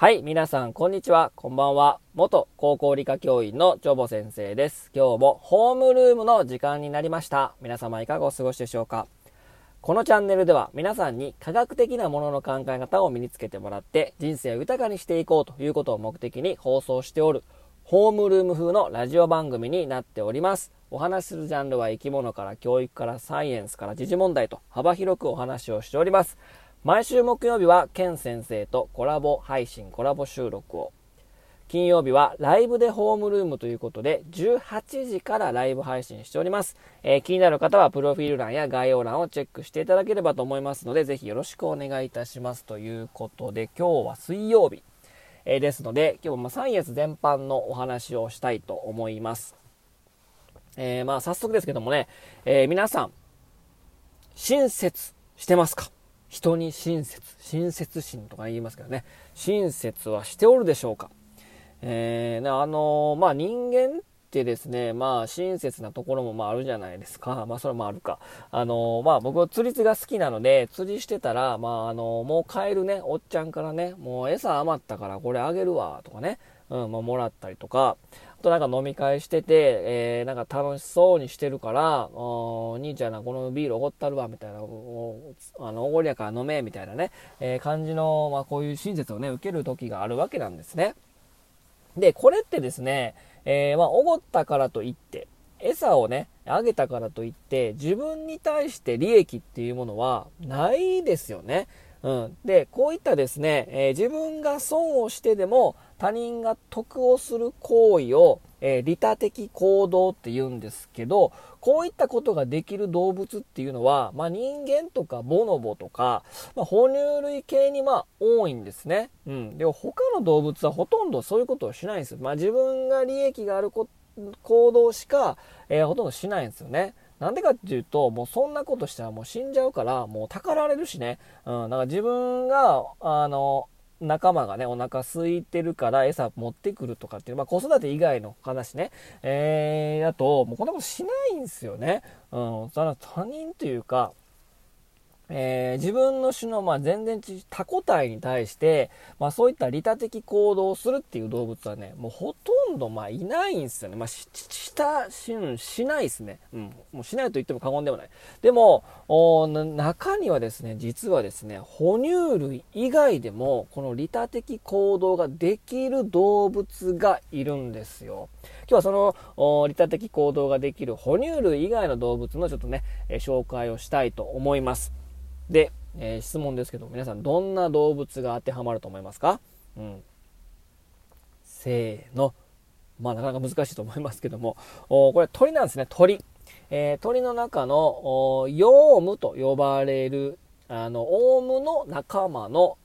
はい、皆さん、こんにちは。こんばんは。元高校理科教員のチョボ先生です。今日もホームルームの時間になりました。皆様いかがお過ごしでしょうか？このチャンネルでは皆さんに科学的なものの考え方を身につけてもらって人生を豊かにしていこうということを目的に放送しておるホームルーム風のラジオ番組になっております。お話しするジャンルは生き物から教育からサイエンスから時事問題と幅広くお話をしております。毎週木曜日はケン先生とコラボ配信、コラボ収録を。金曜日はライブでホームルームということで、18時からライブ配信しております。えー、気になる方はプロフィール欄や概要欄をチェックしていただければと思いますので、ぜひよろしくお願いいたします。ということで、今日は水曜日、えー、ですので、今日もサイエンス全般のお話をしたいと思います。えー、まあ早速ですけどもね、え皆さん、親切してますか？人に親切、親切心とか言いますけどね、親切はしておるでしょうか。えー、あのー、まあ、人間てですね、まあ、親切なところもまああるじゃないですか。まあ、それもあるか。あの、まあ、僕は釣りが好きなので、釣りしてたら、まあ、あのもう帰るね、おっちゃんからね、もう餌余ったからこれあげるわ、とかね、うん、まあ、もらったりとか、あとなんか飲み会してて、えー、なんか楽しそうにしてるから、お兄ちゃんな、このビールおごったるわ、みたいな、おあの、おごりやから飲め、みたいなね、えー、感じの、まあ、こういう親切をね、受ける時があるわけなんですね。で、これってですね、えー、まあ、おごったからといって、餌をね、あげたからといって、自分に対して利益っていうものはないですよね。うん。で、こういったですね、えー、自分が損をしてでも他人が得をする行為を、えー、利他的行動って言うんですけど、こういったことができる動物っていうのは、まあ、人間とかボノボとか、まあ、哺乳類系にまあ多いんですね。うん。で他の動物はほとんどそういうことをしないんですよ。まあ、自分が利益がある行動しか、えー、ほとんどしないんですよね。なんでかっていうと、もうそんなことしたらもう死んじゃうから、もうたかられるしね。うん、だから自分が、あの、仲間がね、お腹空いてるから餌持ってくるとかっていう、まあ子育て以外の話ね、えー、だと、もうこんなことしないんですよね。うん、それは他人というか、えー、自分の種の、まあ、全然他個体に対して、まあ、そういった利他的行動をするっていう動物はね、もうほとんど、まあ、いないんですよね。まあ、し、したし、しないですね。うん。もうしないと言っても過言ではない。でも、中にはですね、実はですね、哺乳類以外でも、この利他的行動ができる動物がいるんですよ。今日はその、利他的行動ができる哺乳類以外の動物のちょっとね、え紹介をしたいと思います。で、えー、質問ですけど、皆さんどんな動物が当てはまると思いますか？うん。せーの。まあなかなか難しいと思いますけども、おこれ鳥なんですね、鳥。えー、鳥の中のヨウムと呼ばれる、あの、オウムの仲間の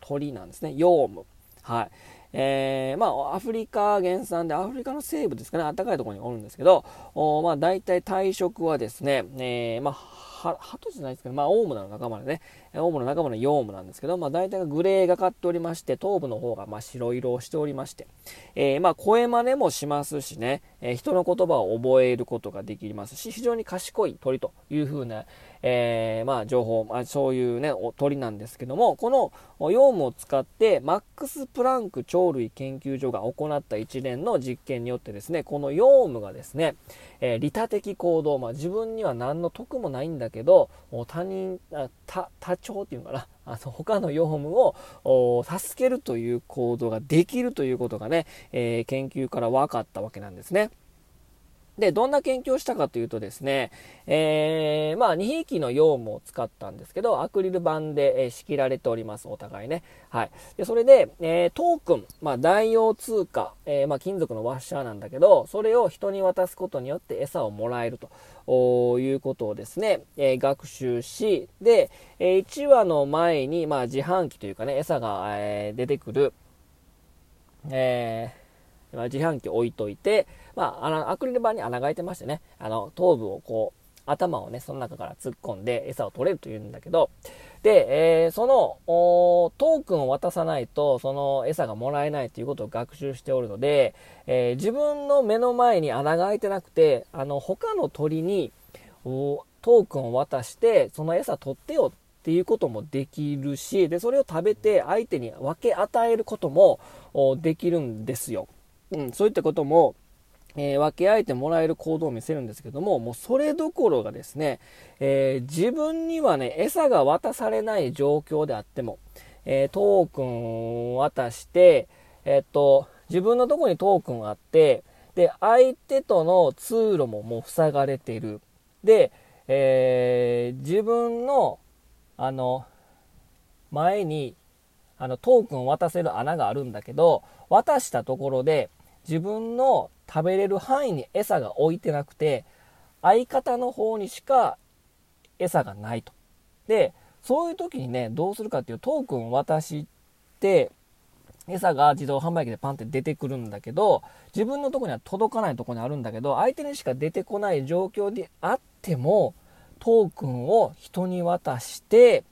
鳥なんですね、ヨウム。はい。えー、まあ、アフリカ原産で、アフリカの西部ですかね、暖かいところにおるんですけど、おまあ、大体体色はですね、えー、まあ、は、鳩じゃないですけど、まあ、オウムの仲間でね、オウムの仲間のヨウムなんですけど、まあ、大体がグレーがかっておりまして、頭部の方が、まあ、白色をしておりまして、えー、まあ、声真似もしますしね、えー、人の言葉を覚えることができますし、非常に賢い鳥というふうな、えー、まあ、情報、まあ、そういうね、鳥なんですけども、このヨウムを使って、マックス・プランク鳥類研究所が行った一連の実験によってですね、このヨウムがですね、えー、利他的行動、まあ、自分には何の得もないんだけど、他人、他、他長っていうのかな、あの他のヨウムを助けるという行動ができるということがね、えー、研究から分かったわけなんですね。で、どんな研究をしたかというとですね、えー、まあ、2匹のヨウムを使ったんですけど、アクリル板で、え、仕切られております、お互いね。はい。で、それで、えー、トークン、まあ、代用通貨、えー、まあ、金属のワッシャーなんだけど、それを人に渡すことによって餌をもらえるということをですね、え、学習し、で、え、1話の前に、まあ、自販機というかね、餌が、えー、出てくる、えー、ま自販機置いといて、まあ、の、アクリル板に穴が開いてましてね、あの、頭部をこう、頭をね、その中から突っ込んで餌を取れるというんだけど、で、えー、その、トークンを渡さないと、その餌がもらえないということを学習しておるので、えー、自分の目の前に穴が開いてなくて、あの、他の鳥に、トークンを渡して、その餌取ってよっていうこともできるし、で、それを食べて相手に分け与えることもできるんですよ。うん、そういったことも、えー、分け合えてもらえる行動を見せるんですけども、もうそれどころがですね、えー、自分にはね、餌が渡されない状況であっても、えー、トークンを渡して、えっと、自分のとこにトークンがあって、で、相手との通路ももう塞がれている。で、え自分の、あの、前に、あの、トークンを渡せる穴があるんだけど、渡したところで、自分の食べれる範囲に餌が置いてなくて、相方の方にしか餌がないと。で、そういう時にね、どうするかっていうトークンを渡して、餌が自動販売機でパンって出てくるんだけど、自分のとこには届かないとこにあるんだけど、相手にしか出てこない状況であっても、トークンを人に渡して、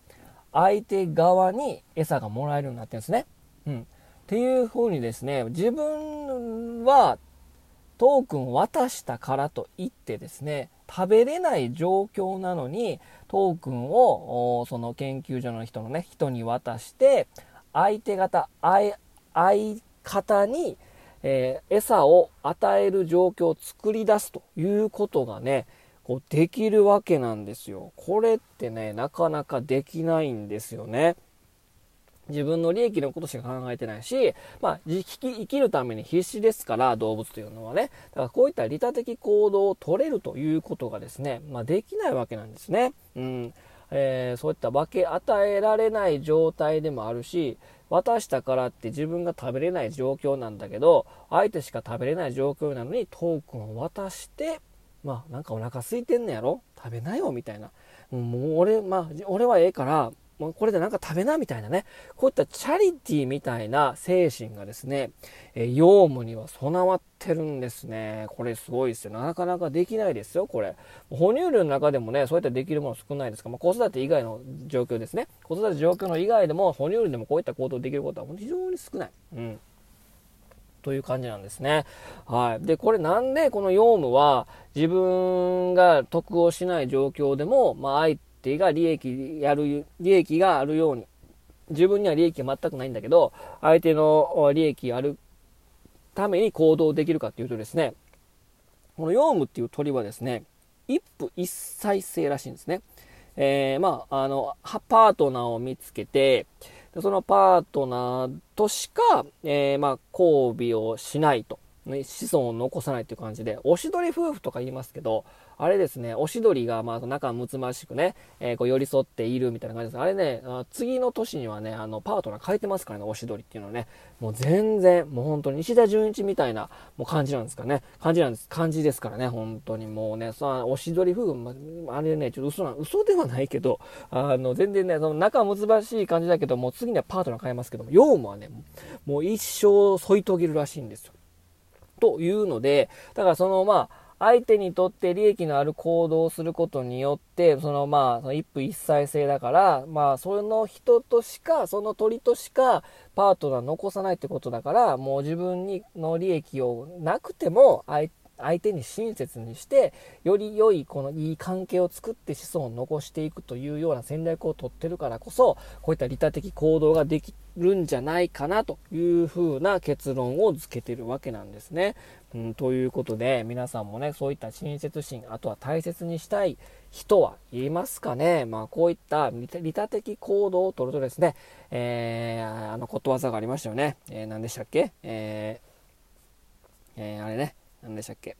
相手側に餌がもらえるようになってるんですね。うん。っていう風にですね、自分はトークン渡したからといってですね、食べれない状況なのに、トークンを、その研究所の人のね、人に渡して、相手方、相方に、えー、餌を与える状況を作り出すということがね、こうできるわけなんですよ。これってね、なかなかできないんですよね。自分の利益のことしか考えてないし、まあ、生き生きるために必死ですから、動物というのはね。だからこういった利他的行動を取れるということがですね、まあ、できないわけなんですね。うん。えー、そういった分け与えられない状態でもあるし、渡したからって自分が食べれない状況なんだけど、相手しか食べれない状況なのにトークンを渡して、まあなんかお腹空いてんねやろ？食べなよみたいな。もう俺、まあ俺はええから、もうこれでなんか食べなみたいなね、こういったチャリティーみたいな精神がですね、えー、養務には備わってるんですね。これすごいですよ。なかなかできないですよ、これ。哺乳類の中でもね、そういったできるもの少ないですから、まあ、子育て以外の状況ですね。子育て状況の以外でも、哺乳類でもこういった行動できることは非常に少ない。うん。という感じなんですね。はい。で、これなんでこの用務は自分が得をしない状況でも、まあ相手が利益やる、利益があるように、自分には利益が全くないんだけど、相手の利益あるために行動できるかっていうとですね、このヨウムっていう鳥はですね、一夫一妻制らしいんですね。えー、まあ、あの、パートナーを見つけて、そのパートナーとしか、えー、まあ、交尾をしないと。子孫を残さないっていう感じで、おしどり夫婦とか言いますけど、あれですね、おしどりが、まあ、仲睦ましくね、えー、こう寄り添っているみたいな感じです。あれね、次の年にはね、あの、パートナー変えてますからね、おしどりっていうのはね、もう全然、もう本当に石田純一みたいな、もう感じなんですかね。感じなんです。感じですからね、本当にもうね、さおしどり夫婦、まあれね、ちょっと嘘な、嘘ではないけど、あの、全然ね、その仲睦しい感じだけど、もう次にはパートナー変えますけども、ヨウムはね、もう一生添い遂げるらしいんですよ。というので、だからそのまあ、相手にとって利益のある行動をすることによって、そのまあ、その一夫一妻制だから、まあ、その人としか、その鳥としか、パートナー残さないってことだから、もう自分にの利益をなくても、相相手に親切にして、より良い、このいい関係を作って子孫を残していくというような戦略をとってるからこそ、こういった利他的行動ができるんじゃないかなというふうな結論を付けてるわけなんですね。うん、ということで、皆さんもね、そういった親切心、あとは大切にしたい人はいますかね。まあ、こういった利他的行動をとるとですね、えー、あのことわざがありましたよね。えー、何でしたっけ？えー、えー、あれね。何でしたっけ？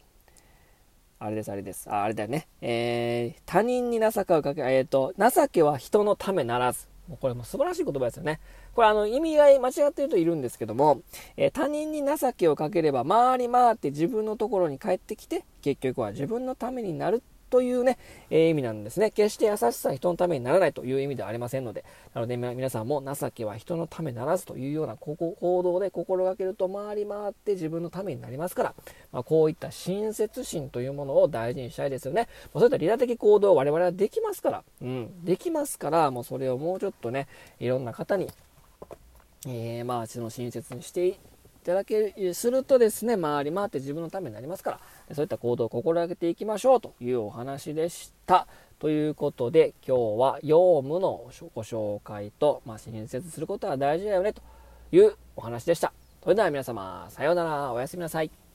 あれです、あれです。あ、あれだよね。えー、他人に情けをかけ、えっ、ー、と、情けは人のためならず。もうこれも素晴らしい言葉ですよね。これあの意味合い間違ってるといるんですけども、えー、他人に情けをかければ回り回って自分のところに帰ってきて、結局は自分のためになるというね、えー、意味なんですね。決して優しさは人のためにならないという意味ではありませんので、なので皆さんも情けは人のためならずというような行動で心がけると回り回って自分のためになりますから、まあ、こういった親切心というものを大事にしたいですよね。そういった利他的行動を我々はできますから、うん、できますから、もうそれをもうちょっとね、いろんな方に、えー、まあ、その親切にしてただけするとですね、回り回って自分のためになりますから、そういった行動を心がけていきましょうというお話でした。ということで、今日は用務のご紹介と、まあ、親切することは大事だよねというお話でした。それでは皆様、さようなら、おやすみなさい。